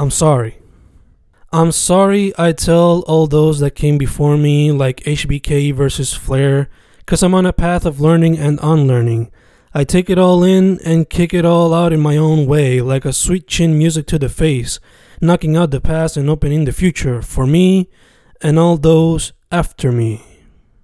I'm sorry. I'm sorry I tell all those that came before me, like HBK versus Flair, cause I'm on a path of learning and unlearning. I take it all in and kick it all out in my own way, like a sweet chin music to the face, knocking out the past and opening the future for me and all those after me.